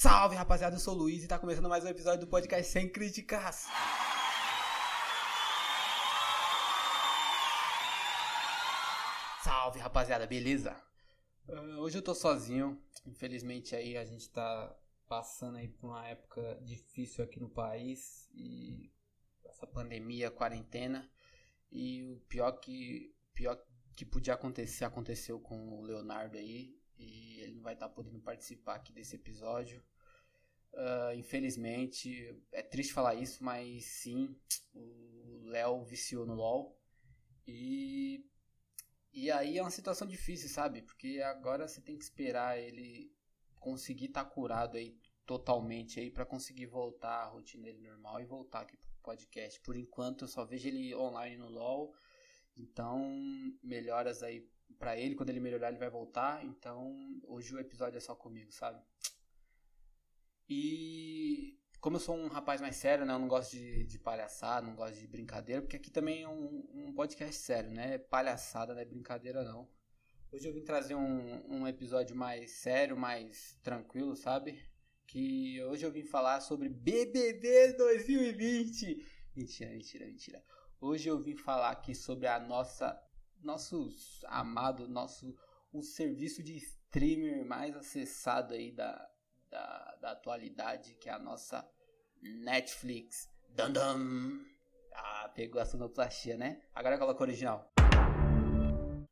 Salve rapaziada, eu sou o Luiz e tá começando mais um episódio do podcast Sem Críticas. Salve rapaziada, beleza? Uh, hoje eu tô sozinho, infelizmente aí a gente tá passando aí por uma época difícil aqui no país e essa pandemia, quarentena e o pior que pior que podia acontecer aconteceu com o Leonardo aí e ele não vai estar tá podendo participar aqui desse episódio. Uh, infelizmente, é triste falar isso, mas sim, o Léo viciou no LoL e e aí é uma situação difícil, sabe? Porque agora você tem que esperar ele conseguir estar tá curado aí totalmente aí para conseguir voltar à rotina dele normal e voltar aqui pro podcast. Por enquanto eu só vejo ele online no LoL. Então, melhoras aí para ele, quando ele melhorar ele vai voltar. Então, hoje o episódio é só comigo, sabe? E como eu sou um rapaz mais sério, né? Eu não gosto de, de palhaçada, não gosto de brincadeira, porque aqui também é um, um podcast sério, né? Palhaçada não é brincadeira, não. Hoje eu vim trazer um, um episódio mais sério, mais tranquilo, sabe? Que hoje eu vim falar sobre BBB 2020. Mentira, mentira, mentira. Hoje eu vim falar aqui sobre a nossa, nosso amado, nosso, o serviço de streamer mais acessado aí da, da, da atualidade, que é a nossa Netflix. -dum. Ah, pegou a sonoplastia, né? Agora coloca o original.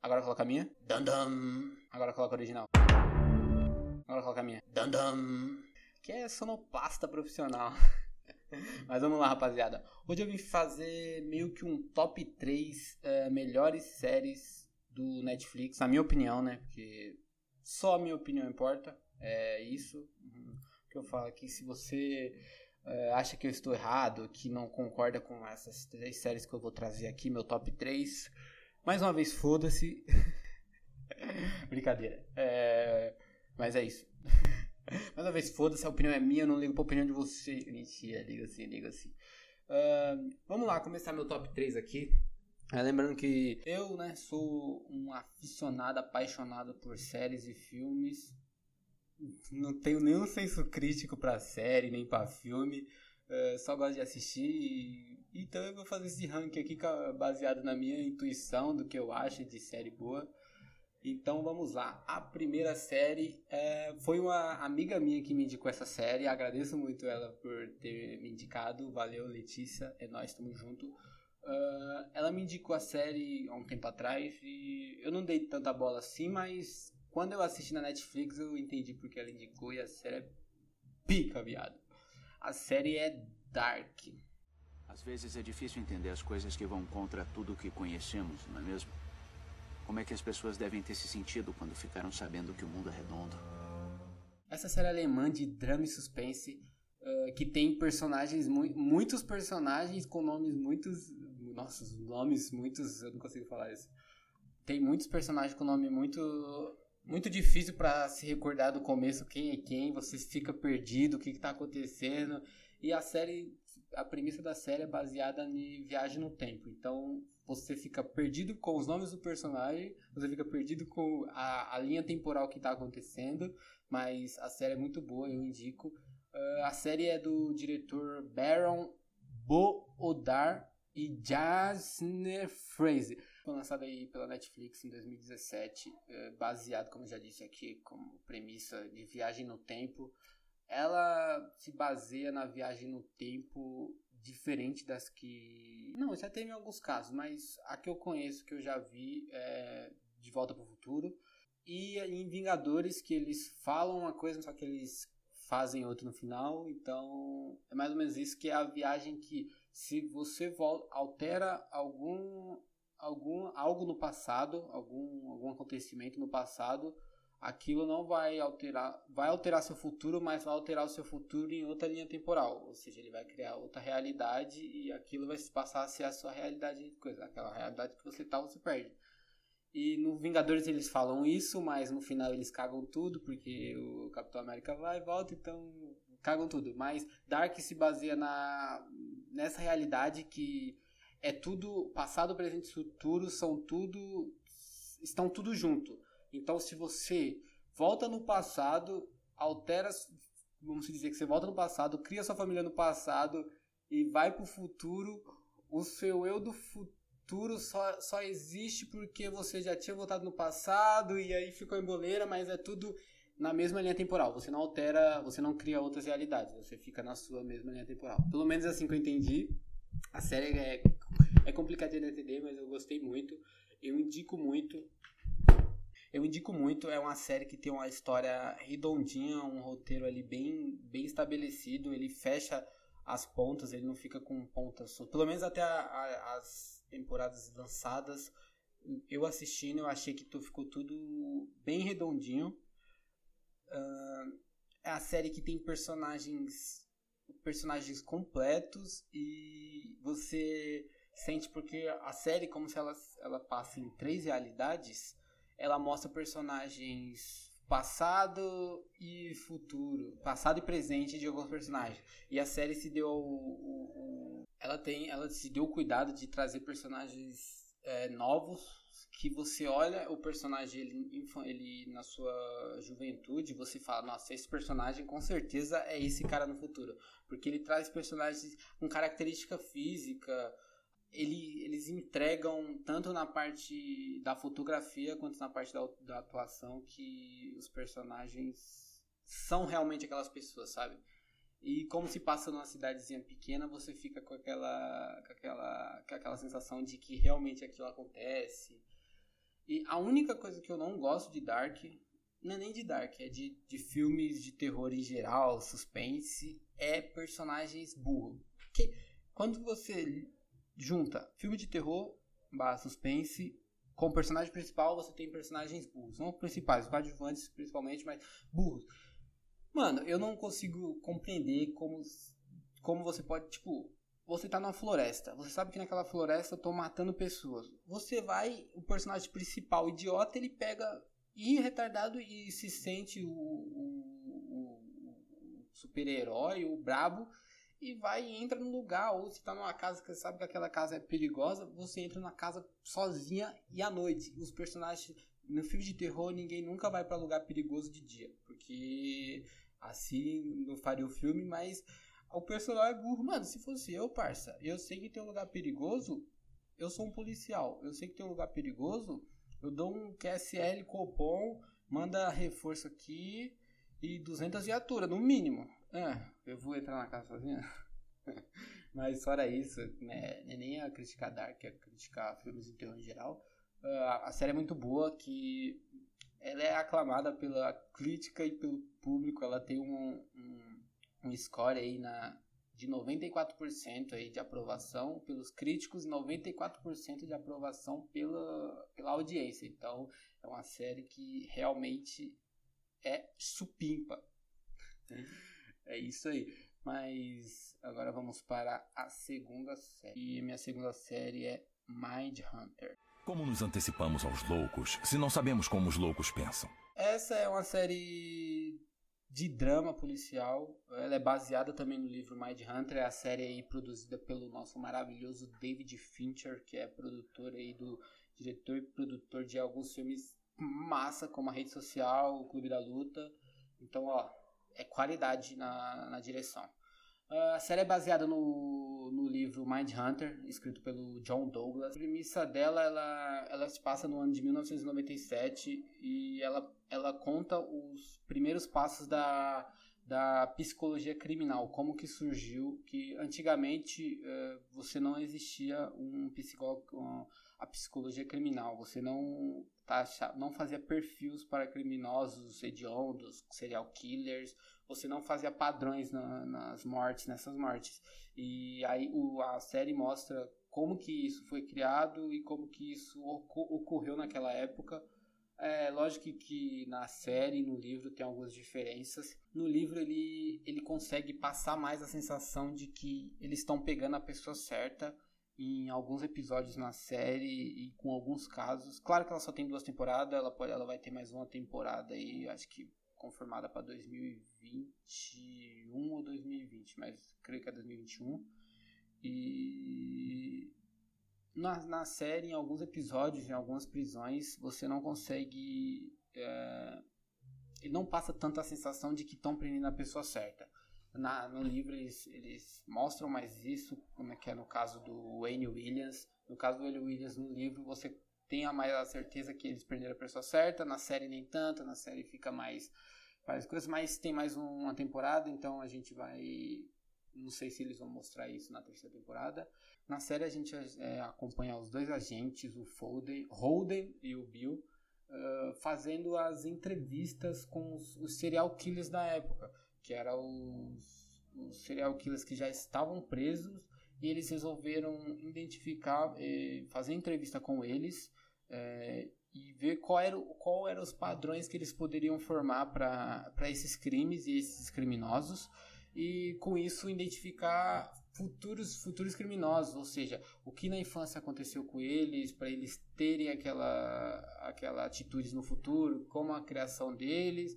Agora coloca a minha. -dum. Agora coloca o original. Agora coloca a minha. -dum. Que é sonoplasta profissional. Mas vamos lá, rapaziada. Hoje eu vim fazer meio que um top 3 uh, eh, melhores séries do Netflix, na minha opinião, né? Porque só a minha opinião importa. É isso uhum, que eu falo aqui. Se você uh, acha que eu estou errado, que não concorda com essas três séries que eu vou trazer aqui, meu top 3, mais uma vez, foda-se. Brincadeira. É... Mas é isso. mais uma vez, foda-se, a opinião é minha, eu não ligo pra opinião de você. Mentira, liga assim, liga assim. Uh, vamos lá, começar meu top 3 aqui. É, lembrando que eu, né, sou um aficionado, apaixonado por séries e filmes não tenho nenhum senso crítico pra série, nem pra filme. Uh, só gosto de assistir. então eu vou fazer esse ranking aqui baseado na minha intuição do que eu acho de série boa. Então vamos lá. A primeira série é, foi uma amiga minha que me indicou essa série. Agradeço muito ela por ter me indicado. Valeu, Letícia. É nós, estamos junto. Uh, ela me indicou a série há um tempo atrás e eu não dei tanta bola assim, mas quando eu assisti na Netflix, eu entendi porque ela indicou e a série é pica, viado. A série é dark. Às vezes é difícil entender as coisas que vão contra tudo o que conhecemos, não é mesmo? Como é que as pessoas devem ter se sentido quando ficaram sabendo que o mundo é redondo? Essa série alemã de drama e suspense uh, que tem personagens, mu muitos personagens com nomes muitos. Nossa, nomes muitos. Eu não consigo falar isso. Tem muitos personagens com nome muito muito difícil para se recordar do começo quem é quem, você fica perdido, o que está acontecendo. E a série, a premissa da série é baseada em viagem no tempo. Então você fica perdido com os nomes do personagem, você fica perdido com a, a linha temporal que está acontecendo. Mas a série é muito boa, eu indico. Uh, a série é do diretor Baron Boodar e Jasner Fraser foi lançada aí pela Netflix em 2017, é, baseado, como eu já disse aqui, como premissa de viagem no tempo. Ela se baseia na viagem no tempo diferente das que. Não, já teve alguns casos, mas a que eu conheço, que eu já vi, é De Volta para o Futuro. E em Vingadores, que eles falam uma coisa, só que eles fazem outra no final. Então, é mais ou menos isso que é a viagem que, se você volta, altera algum algum algo no passado, algum algum acontecimento no passado, aquilo não vai alterar, vai alterar seu futuro, mas vai alterar o seu futuro em outra linha temporal, ou seja, ele vai criar outra realidade e aquilo vai passar a ser a sua realidade, coisa, aquela realidade que você tá, você perde. E no Vingadores eles falam isso, mas no final eles cagam tudo, porque o Capitão América vai e volta, então cagam tudo. Mas Dark se baseia na nessa realidade que é tudo passado, presente e futuro são tudo estão tudo junto. Então se você volta no passado, altera vamos dizer que você volta no passado, cria sua família no passado e vai pro futuro, o seu eu do futuro só, só existe porque você já tinha voltado no passado e aí ficou em boleira, mas é tudo na mesma linha temporal. Você não altera, você não cria outras realidades, você fica na sua mesma linha temporal. Pelo menos é assim que eu entendi. A série é, é complicadinha de entender, mas eu gostei muito. Eu indico muito. Eu indico muito, é uma série que tem uma história redondinha, um roteiro ali bem, bem estabelecido, ele fecha as pontas, ele não fica com pontas, pelo menos até a, a, as temporadas lançadas, eu assistindo, eu achei que tu ficou tudo bem redondinho. Uh, é a série que tem personagens personagens completos e você sente porque a série como se ela, ela passa em três realidades ela mostra personagens passado e futuro, passado e presente de alguns personagens. E a série se deu o, ela tem, ela se deu o cuidado de trazer personagens é, novos que você olha o personagem ele, ele na sua juventude, você fala, nossa, esse personagem com certeza é esse cara no futuro, porque ele traz personagens com característica física, ele, eles entregam tanto na parte da fotografia quanto na parte da, da atuação que os personagens são realmente aquelas pessoas, sabe? E como se passa numa cidadezinha pequena, você fica com aquela, com aquela, com aquela sensação de que realmente aquilo acontece. E a única coisa que eu não gosto de Dark, não é nem de Dark, é de, de filmes de terror em geral, suspense, é personagens burros. Porque quando você junta filme de terror barra suspense com o personagem principal você tem personagens burros. Não principais, coadjuvantes principalmente, mas burros. Mano, eu não consigo compreender como, como você pode, tipo, você tá numa floresta. Você sabe que naquela floresta estão matando pessoas. Você vai, o personagem principal, idiota, ele pega e retardado e se sente o, o, o super-herói, o brabo e vai e entra no lugar. Ou se tá numa casa que você sabe que aquela casa é perigosa, você entra na casa sozinha e à noite. Os personagens. No filme de terror, ninguém nunca vai para lugar perigoso de dia. Porque assim não faria o filme, mas o personagem é burro. Mano, se fosse eu, parça, eu sei que tem um lugar perigoso. Eu sou um policial. Eu sei que tem um lugar perigoso. Eu dou um QSL Copom, manda reforço aqui e 200 viaturas, no mínimo. É, eu vou entrar na casa sozinha. Mas fora isso, né, é nem a criticar Dark, é criticar filmes em geral. Uh, a série é muito boa, que ela é aclamada pela crítica e pelo público. Ela tem um, um, um score aí na, de 94% aí de aprovação pelos críticos e 94% de aprovação pela, pela audiência. Então, é uma série que realmente é supimpa. É isso aí. Mas agora vamos para a segunda série. E minha segunda série é Mind Hunter. Como nos antecipamos aos loucos se não sabemos como os loucos pensam? Essa é uma série de drama policial. Ela é baseada também no livro Mind Hunter. É a série aí produzida pelo nosso maravilhoso David Fincher, que é produtor aí do diretor e produtor de alguns filmes massa, como a Rede Social, o Clube da Luta. Então, ó, é qualidade na, na direção. Uh, a série é baseada no, no livro Mind Hunter, escrito pelo John Douglas. A premissa dela, ela, ela se passa no ano de 1997 e ela, ela conta os primeiros passos da, da psicologia criminal, como que surgiu, que antigamente uh, você não existia um psicólogo, a psicologia criminal, você não, tá, não fazia perfis para criminosos hediondos, serial killers, você não fazia padrões na, nas mortes, nessas mortes. E aí o, a série mostra como que isso foi criado e como que isso ocorreu naquela época. É lógico que, que na série no livro tem algumas diferenças. No livro ele, ele consegue passar mais a sensação de que eles estão pegando a pessoa certa em alguns episódios na série e com alguns casos. Claro que ela só tem duas temporadas, ela pode, ela vai ter mais uma temporada aí, acho que confirmada para 2021 ou 2020, mas creio que é 2021. E na, na série, em alguns episódios, em algumas prisões, você não consegue é, ele não passa tanta sensação de que estão prendendo a pessoa certa. Na, no livro eles, eles mostram mais isso, como é que é no caso do Wayne Williams. No caso do Wayne Williams no livro, você tem a mais a certeza que eles prenderam a pessoa certa. Na série nem tanto, na série fica mais várias coisas, mas tem mais uma temporada, então a gente vai. Não sei se eles vão mostrar isso na terceira temporada. Na série a gente é, acompanha os dois agentes, o Folden, Holden e o Bill, uh, fazendo as entrevistas com os, os, serial killers da época, que eram os, os, serial killers que já estavam presos e eles resolveram identificar, eh, fazer entrevista com eles eh, e ver qual era, qual eram os padrões que eles poderiam formar para esses crimes e esses criminosos e com isso identificar futuros futuros criminosos, ou seja, o que na infância aconteceu com eles, para eles terem aquela aquela atitudes no futuro, como a criação deles.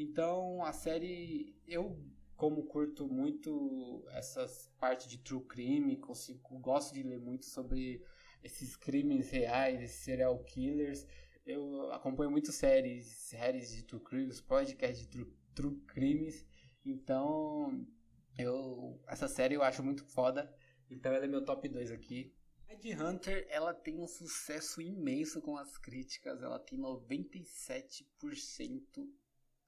Então, a série eu como curto muito essas partes de true crime, consigo, gosto de ler muito sobre esses crimes reais, esses serial killers. Eu acompanho muito séries, séries de true crimes, podcasts de true, true crimes. Então, eu essa série eu acho muito foda. Então ela é meu top 2 aqui. Ed Hunter, ela tem um sucesso imenso com as críticas. Ela tem 97%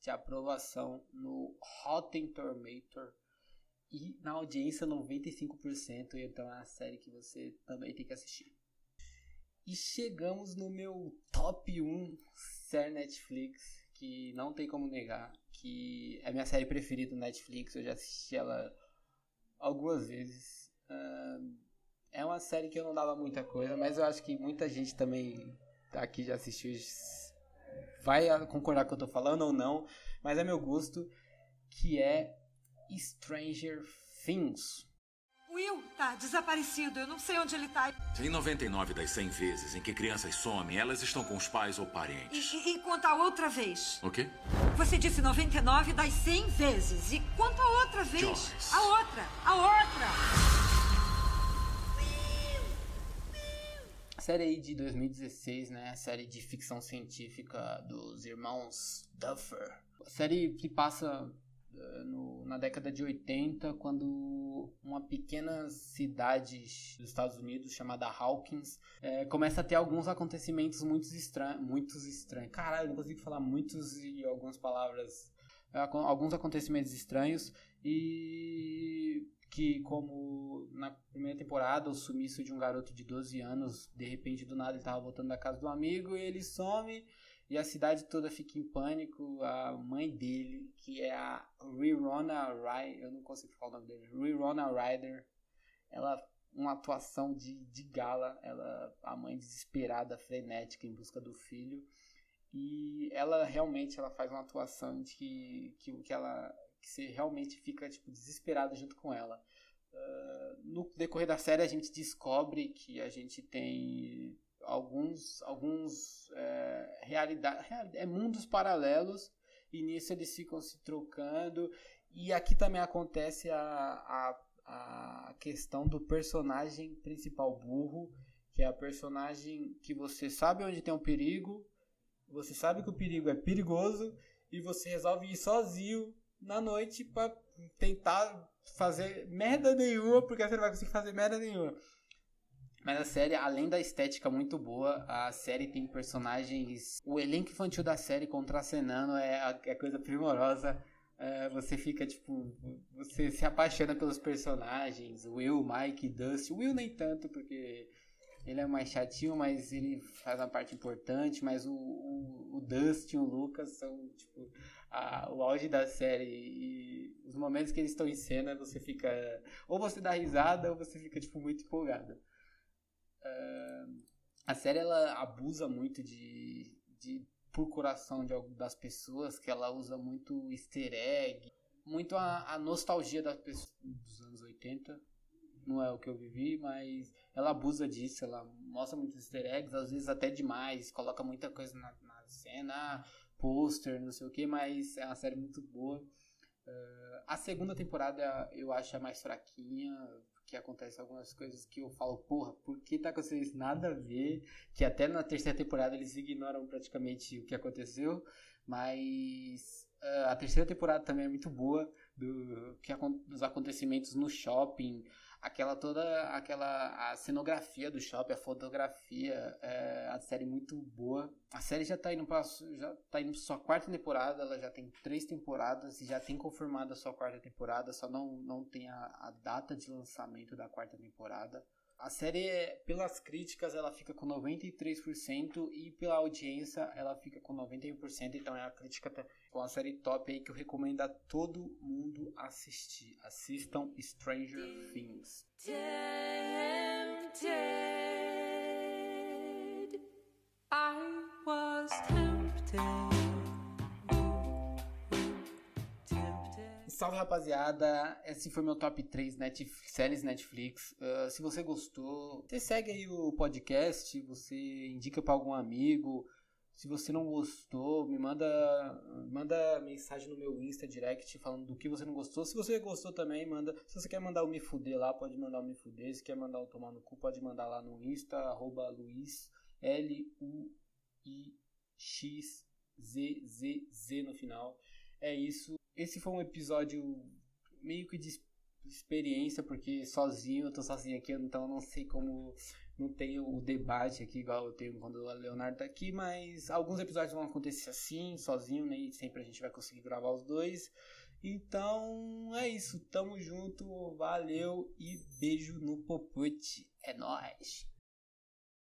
de aprovação no Rotten Tomatoes e na audiência 95%. Então é uma série que você também tem que assistir. E chegamos no meu top 1 série Netflix, que não tem como negar, que é minha série preferida do Netflix, eu já assisti ela algumas vezes. É uma série que eu não dava muita coisa, mas eu acho que muita gente também aqui já assistiu, vai concordar com o que eu tô falando ou não, mas é meu gosto, que é Stranger Things. Will tá desaparecido. Eu não sei onde ele tá. Em 99 das 100 vezes em que crianças somem, elas estão com os pais ou parentes. E, e, e quanto a outra vez? O quê? Você disse 99 das 100 vezes. E quanto a outra vez? Joyce. A outra. A outra. Série aí de 2016, né? A série de ficção científica dos irmãos Duffer. A série que passa eh, no, na década de 80, quando uma pequena cidade dos Estados Unidos chamada Hawkins é, começa a ter alguns acontecimentos muito estranhos. Muitos estranhos. Caralho, não consigo falar muitos e algumas palavras. É, alguns acontecimentos estranhos e que como na primeira temporada o sumiço de um garoto de 12 anos, de repente do nada ele estava voltando da casa do amigo e ele some e a cidade toda fica em pânico. A mãe dele, que é a Rirona Ryder, eu não consigo falar o nome dele, Rirona Ryder, ela uma atuação de, de gala, ela a mãe desesperada, frenética em busca do filho. E ela realmente ela faz uma atuação de que, que, que ela que você realmente fica tipo desesperado junto com ela. Uh, no decorrer da série a gente descobre que a gente tem alguns alguns é, realidade, é mundos paralelos e nisso eles ficam se trocando e aqui também acontece a, a, a questão do personagem principal burro que é a personagem que você sabe onde tem um perigo você sabe que o perigo é perigoso e você resolve ir sozinho na noite para tentar fazer merda nenhuma porque você não vai conseguir fazer merda nenhuma mas a série, além da estética muito boa, a série tem personagens. O elenco infantil da série contracenando é, é coisa primorosa. É, você fica, tipo. Você se apaixona pelos personagens. Will, Mike, Dusty. Will nem tanto, porque ele é mais chatinho, mas ele faz uma parte importante. Mas o, o, o Dustin o Lucas são, tipo, a, o auge da série. E os momentos que eles estão em cena, você fica. Ou você dá risada, ou você fica, tipo, muito empolgado. Uh, a série ela abusa muito de, de procuração de, das pessoas, que ela usa muito easter egg, muito a, a nostalgia das pessoas dos anos 80. Não é o que eu vivi, mas ela abusa disso, ela mostra muitos easter eggs, às vezes até demais, coloca muita coisa na, na cena, pôster, não sei o que, mas é uma série muito boa. Uh, a segunda temporada eu acho a mais fraquinha, que acontece algumas coisas que eu falo, porra, por que tá acontecendo isso? Nada a ver. Que até na terceira temporada eles ignoram praticamente o que aconteceu. Mas uh, a terceira temporada também é muito boa do, que, dos acontecimentos no shopping aquela toda aquela a cenografia do shopping, a fotografia, é, a série muito boa. A série já tá indo para já tá indo pra sua quarta temporada, ela já tem três temporadas e já tem confirmada a sua quarta temporada, só não não tem a, a data de lançamento da quarta temporada. A série, pelas críticas, ela fica com 93% e pela audiência ela fica com 91%. Então é a crítica com uma série top aí que eu recomendo a todo mundo assistir. Assistam Stranger Things. Tempted. I was tempted. Salve rapaziada, esse foi meu top 3 Netflix, séries Netflix. Uh, se você gostou, você segue aí o podcast, você indica para algum amigo. Se você não gostou, me manda, manda mensagem no meu Insta direct falando do que você não gostou. Se você gostou também, manda. Se você quer mandar o me fuder lá, pode mandar o me fuder. Se quer mandar o tomar no cu, pode mandar lá no Insta, arroba Luiz, L-U-I-X-Z-Z-Z no final. É isso esse foi um episódio meio que de experiência, porque sozinho, eu tô sozinho aqui, então não sei como. Não tenho o debate aqui igual eu tenho quando o Leonardo tá aqui, mas alguns episódios vão acontecer assim, sozinho, nem sempre a gente vai conseguir gravar os dois. Então é isso, tamo junto, valeu e beijo no popote. É nóis!